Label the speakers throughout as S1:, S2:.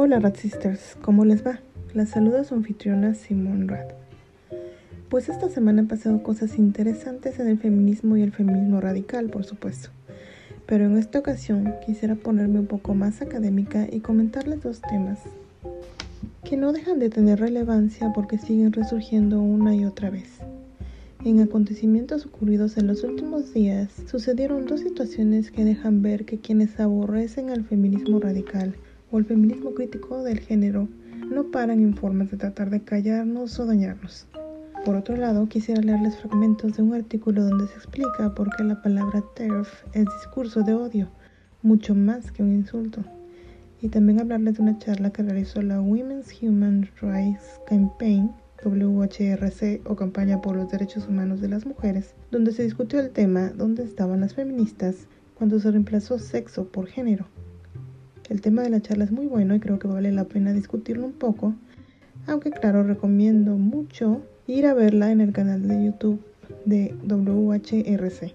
S1: Hola Rad Sisters, ¿cómo les va? Las saluda su anfitriona Simone Rad. Pues esta semana han pasado cosas interesantes en el feminismo y el feminismo radical, por supuesto. Pero en esta ocasión quisiera ponerme un poco más académica y comentarles dos temas que no dejan de tener relevancia porque siguen resurgiendo una y otra vez. En acontecimientos ocurridos en los últimos días, sucedieron dos situaciones que dejan ver que quienes aborrecen al feminismo radical o el feminismo crítico del género no paran en formas de tratar de callarnos o dañarnos. Por otro lado, quisiera leerles fragmentos de un artículo donde se explica por qué la palabra TERF es discurso de odio, mucho más que un insulto. Y también hablarles de una charla que realizó la Women's Human Rights Campaign, WHRC o Campaña por los Derechos Humanos de las Mujeres, donde se discutió el tema dónde estaban las feministas cuando se reemplazó sexo por género. El tema de la charla es muy bueno y creo que vale la pena discutirlo un poco, aunque claro, recomiendo mucho ir a verla en el canal de YouTube de WHRC.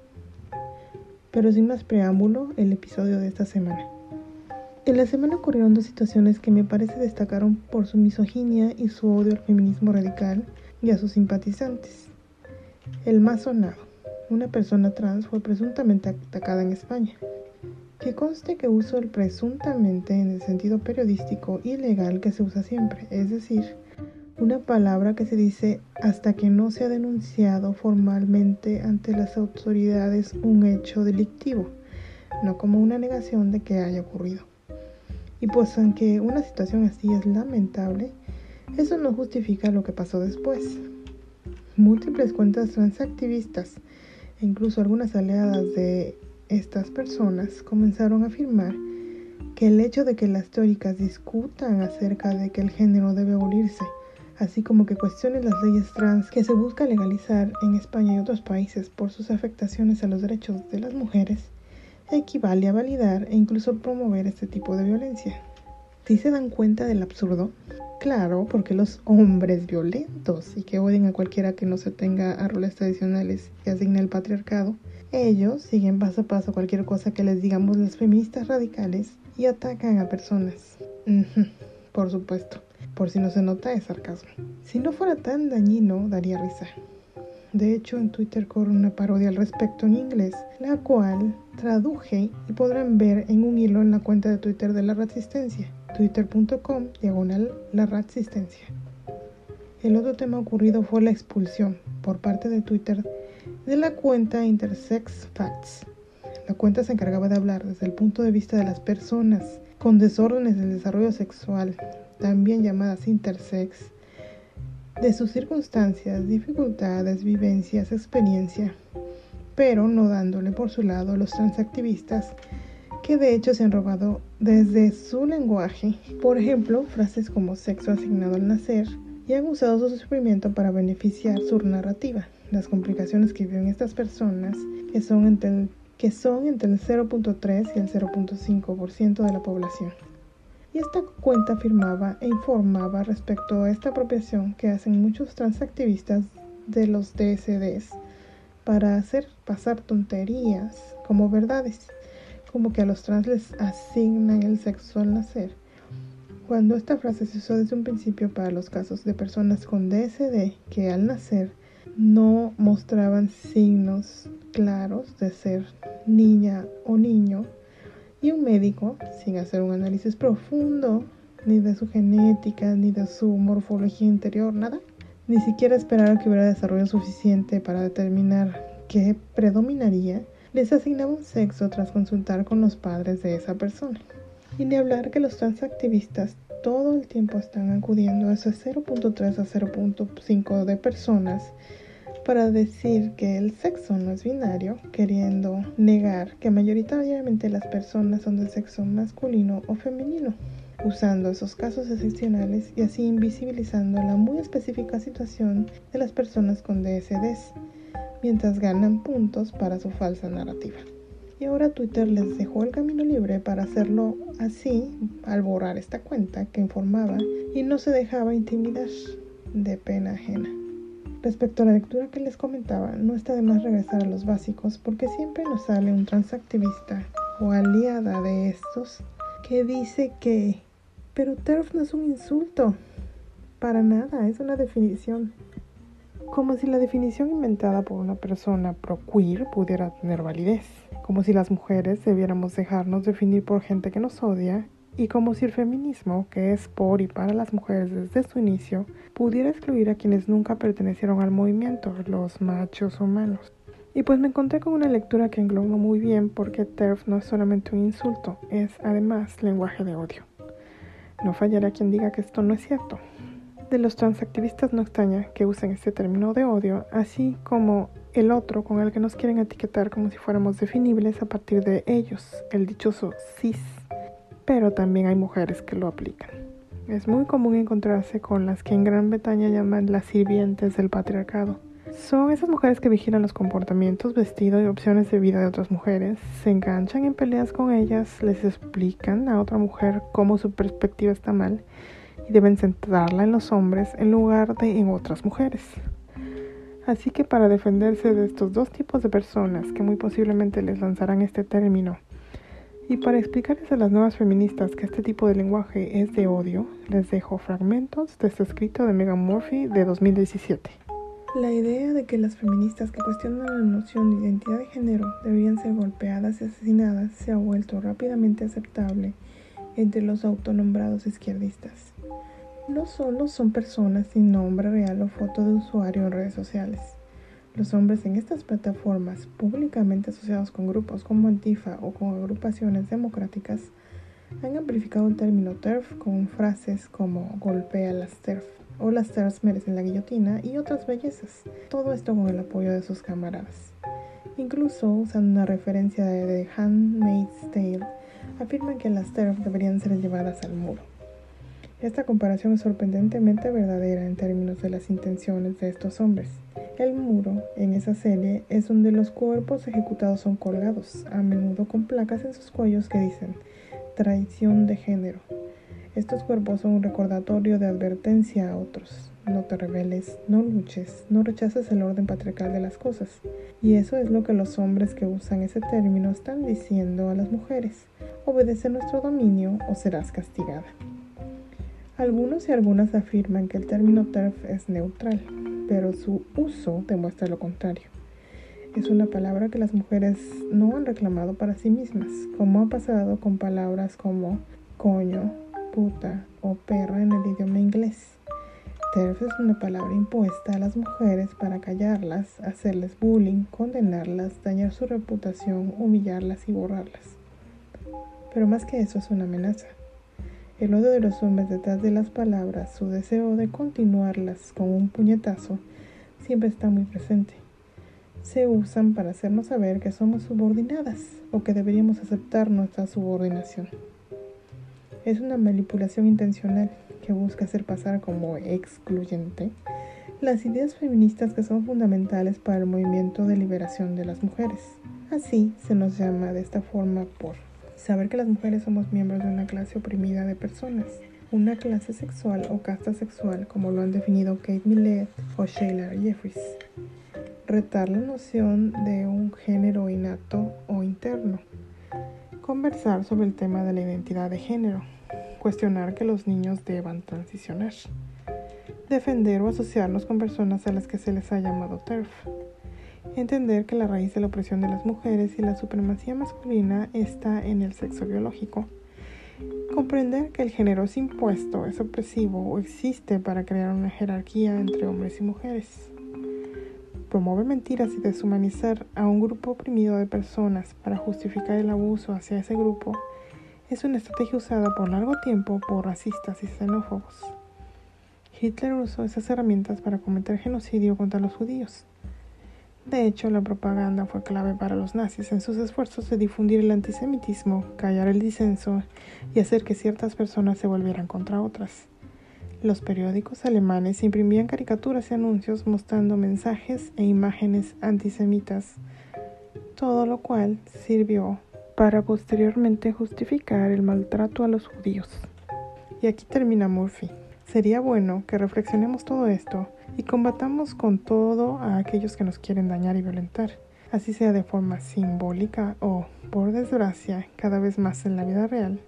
S1: Pero sin más preámbulo, el episodio de esta semana. En la semana ocurrieron dos situaciones que me parece destacaron por su misoginia y su odio al feminismo radical y a sus simpatizantes. El más sonado, una persona trans fue presuntamente atacada en España. Que conste que uso el presuntamente en el sentido periodístico y legal que se usa siempre, es decir, una palabra que se dice hasta que no se ha denunciado formalmente ante las autoridades un hecho delictivo, no como una negación de que haya ocurrido. Y pues aunque una situación así es lamentable, eso no justifica lo que pasó después. Múltiples cuentas transactivistas e incluso algunas aliadas de estas personas comenzaron a afirmar que el hecho de que las teóricas discutan acerca de que el género debe abolirse, así como que cuestionen las leyes trans que se busca legalizar en España y otros países por sus afectaciones a los derechos de las mujeres, equivale a validar e incluso promover este tipo de violencia. ¿Sí se dan cuenta del absurdo? Claro, porque los hombres violentos y que odien a cualquiera que no se tenga a roles tradicionales y asigna el patriarcado, ellos siguen paso a paso cualquier cosa que les digamos las feministas radicales y atacan a personas. por supuesto, por si no se nota es sarcasmo. Si no fuera tan dañino, daría risa. De hecho, en Twitter corre una parodia al respecto en inglés, la cual traduje y podrán ver en un hilo en la cuenta de Twitter de la Resistencia, twitter.com diagonal la. El otro tema ocurrido fue la expulsión por parte de Twitter de la cuenta Intersex Facts. La cuenta se encargaba de hablar desde el punto de vista de las personas con desórdenes del desarrollo sexual, también llamadas intersex, de sus circunstancias, dificultades, vivencias, experiencia, pero no dándole por su lado a los transactivistas que de hecho se han robado desde su lenguaje, por ejemplo, frases como sexo asignado al nacer, y han usado su sufrimiento para beneficiar su narrativa las complicaciones que viven estas personas, que son entre el, que son entre el 0.3 y el 0.5% de la población. Y esta cuenta afirmaba e informaba respecto a esta apropiación que hacen muchos transactivistas de los DSDs para hacer pasar tonterías como verdades, como que a los trans les asignan el sexo al nacer. Cuando esta frase se usó desde un principio para los casos de personas con DSD que al nacer no mostraban signos claros de ser niña o niño y un médico, sin hacer un análisis profundo ni de su genética ni de su morfología interior, nada, ni siquiera esperar a que hubiera desarrollo suficiente para determinar qué predominaría, les asignaba un sexo tras consultar con los padres de esa persona. Y ni hablar que los transactivistas todo el tiempo están acudiendo a ese 0.3 a 0.5 de personas para decir que el sexo no es binario, queriendo negar que mayoritariamente las personas son de sexo masculino o femenino, usando esos casos excepcionales y así invisibilizando la muy específica situación de las personas con DSDs, mientras ganan puntos para su falsa narrativa. Y ahora Twitter les dejó el camino libre para hacerlo así al borrar esta cuenta que informaba y no se dejaba intimidar de pena ajena. Respecto a la lectura que les comentaba, no está de más regresar a los básicos porque siempre nos sale un transactivista o aliada de estos que dice que Pero TERF no es un insulto. Para nada, es una definición. Como si la definición inventada por una persona pro-queer pudiera tener validez. Como si las mujeres debiéramos dejarnos definir por gente que nos odia. Y como si el feminismo, que es por y para las mujeres desde su inicio, pudiera excluir a quienes nunca pertenecieron al movimiento, los machos humanos. Y pues me encontré con una lectura que engloba muy bien porque TERF no es solamente un insulto, es además lenguaje de odio. No fallará quien diga que esto no es cierto. De los transactivistas no extraña que usen este término de odio, así como el otro con el que nos quieren etiquetar como si fuéramos definibles a partir de ellos, el dichoso cis. Pero también hay mujeres que lo aplican. Es muy común encontrarse con las que en Gran Bretaña llaman las sirvientes del patriarcado son esas mujeres que vigilan los comportamientos, vestidos y opciones de vida de otras mujeres, se enganchan en peleas con ellas, les explican a otra mujer cómo su perspectiva está mal y deben centrarla en los hombres en lugar de en otras mujeres. Así que para defenderse de estos dos tipos de personas que muy posiblemente les lanzarán este término, y para explicarles a las nuevas feministas que este tipo de lenguaje es de odio, les dejo fragmentos de este escrito de Megan Murphy de 2017. La idea de que las feministas que cuestionan la noción de identidad de género deberían ser golpeadas y asesinadas se ha vuelto rápidamente aceptable entre los autonombrados izquierdistas. No solo son personas sin nombre real o foto de usuario en redes sociales. Los hombres en estas plataformas, públicamente asociados con grupos como Antifa o con agrupaciones democráticas, han amplificado el término TERF con frases como golpea las TERF o las TERFs merecen la guillotina y otras bellezas. Todo esto con el apoyo de sus camaradas. Incluso usando una referencia de The Handmaid's Tale, afirman que las TERF deberían ser llevadas al muro. Esta comparación es sorprendentemente verdadera en términos de las intenciones de estos hombres. El muro, en esa serie, es donde los cuerpos ejecutados son colgados, a menudo con placas en sus cuellos que dicen traición de género, estos cuerpos son un recordatorio de advertencia a otros. No te rebeles, no luches, no rechaces el orden patriarcal de las cosas. Y eso es lo que los hombres que usan ese término están diciendo a las mujeres. Obedece nuestro dominio o serás castigada. Algunos y algunas afirman que el término TERF es neutral, pero su uso demuestra lo contrario. Es una palabra que las mujeres no han reclamado para sí mismas, como ha pasado con palabras como coño, puta o perra en el idioma inglés. TERF es una palabra impuesta a las mujeres para callarlas, hacerles bullying, condenarlas, dañar su reputación, humillarlas y borrarlas. Pero más que eso es una amenaza. El odio de los hombres detrás de las palabras, su deseo de continuarlas con un puñetazo, siempre está muy presente. Se usan para hacernos saber que somos subordinadas o que deberíamos aceptar nuestra subordinación. Es una manipulación intencional que busca hacer pasar como excluyente las ideas feministas que son fundamentales para el movimiento de liberación de las mujeres. Así se nos llama de esta forma por saber que las mujeres somos miembros de una clase oprimida de personas, una clase sexual o casta sexual como lo han definido Kate Millett o Sheila Jeffries. Retar la noción de un género innato o interno. Conversar sobre el tema de la identidad de género, cuestionar que los niños deban transicionar, defender o asociarnos con personas a las que se les ha llamado TERF, entender que la raíz de la opresión de las mujeres y la supremacía masculina está en el sexo biológico, comprender que el género es impuesto, es opresivo o existe para crear una jerarquía entre hombres y mujeres. Promover mentiras y deshumanizar a un grupo oprimido de personas para justificar el abuso hacia ese grupo es una estrategia usada por largo tiempo por racistas y xenófobos. Hitler usó esas herramientas para cometer genocidio contra los judíos. De hecho, la propaganda fue clave para los nazis en sus esfuerzos de difundir el antisemitismo, callar el disenso y hacer que ciertas personas se volvieran contra otras. Los periódicos alemanes imprimían caricaturas y anuncios mostrando mensajes e imágenes antisemitas, todo lo cual sirvió para posteriormente justificar el maltrato a los judíos. Y aquí termina Murphy. Sería bueno que reflexionemos todo esto y combatamos con todo a aquellos que nos quieren dañar y violentar, así sea de forma simbólica o, por desgracia, cada vez más en la vida real,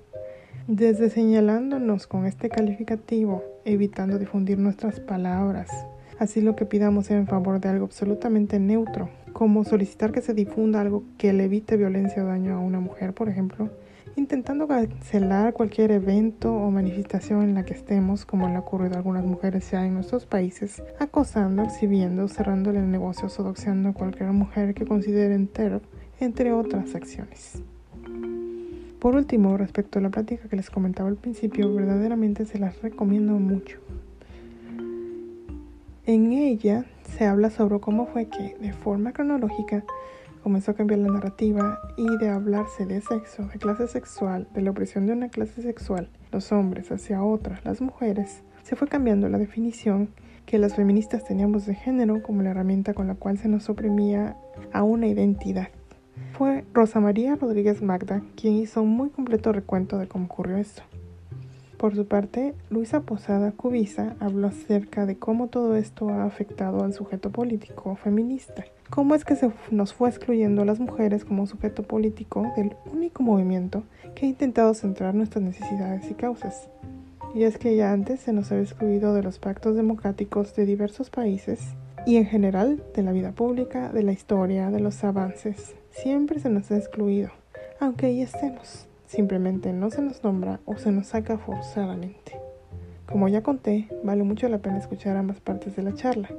S1: desde señalándonos con este calificativo, evitando difundir nuestras palabras, así lo que pidamos en favor de algo absolutamente neutro, como solicitar que se difunda algo que le evite violencia o daño a una mujer, por ejemplo, intentando cancelar cualquier evento o manifestación en la que estemos, como le ha ocurrido a algunas mujeres ya en nuestros países, acosando, exhibiendo, cerrándole negocios o doxeando a cualquier mujer que consideren TERF, entre otras acciones. Por último, respecto a la práctica que les comentaba al principio, verdaderamente se las recomiendo mucho. En ella se habla sobre cómo fue que, de forma cronológica, comenzó a cambiar la narrativa y de hablarse de sexo, de clase sexual, de la opresión de una clase sexual, los hombres hacia otras, las mujeres, se fue cambiando la definición que las feministas teníamos de género como la herramienta con la cual se nos oprimía a una identidad. Fue Rosa María Rodríguez Magda quien hizo un muy completo recuento de cómo ocurrió esto. Por su parte, Luisa Posada Cubiza habló acerca de cómo todo esto ha afectado al sujeto político feminista cómo es que se nos fue excluyendo a las mujeres como sujeto político del único movimiento que ha intentado centrar nuestras necesidades y causas. Y es que ya antes se nos había excluido de los pactos democráticos de diversos países y en general de la vida pública, de la historia, de los avances. Siempre se nos ha excluido, aunque ahí estemos. Simplemente no se nos nombra o se nos saca forzadamente. Como ya conté, vale mucho la pena escuchar ambas partes de la charla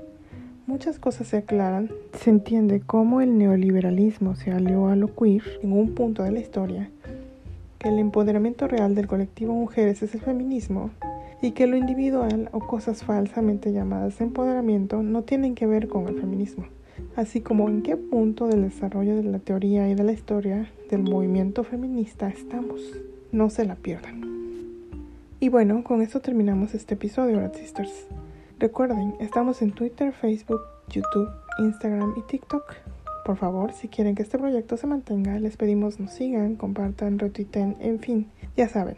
S1: muchas cosas se aclaran, se entiende cómo el neoliberalismo se alió a lo queer en un punto de la historia, que el empoderamiento real del colectivo mujeres es el feminismo y que lo individual o cosas falsamente llamadas empoderamiento no tienen que ver con el feminismo, así como en qué punto del desarrollo de la teoría y de la historia del movimiento feminista estamos. No se la pierdan. Y bueno, con esto terminamos este episodio, Red Sisters. Recuerden, estamos en Twitter, Facebook, YouTube, Instagram y TikTok. Por favor, si quieren que este proyecto se mantenga, les pedimos nos sigan, compartan, retuiten, en fin, ya saben,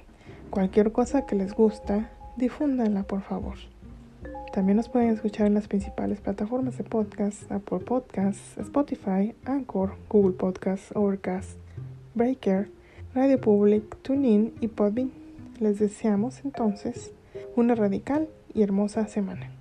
S1: cualquier cosa que les gusta, difúndanla por favor. También nos pueden escuchar en las principales plataformas de podcast, Apple Podcasts, Spotify, Anchor, Google Podcasts, Overcast, Breaker, Radio Public, TuneIn y Podbean. Les deseamos entonces una radical y hermosa semana.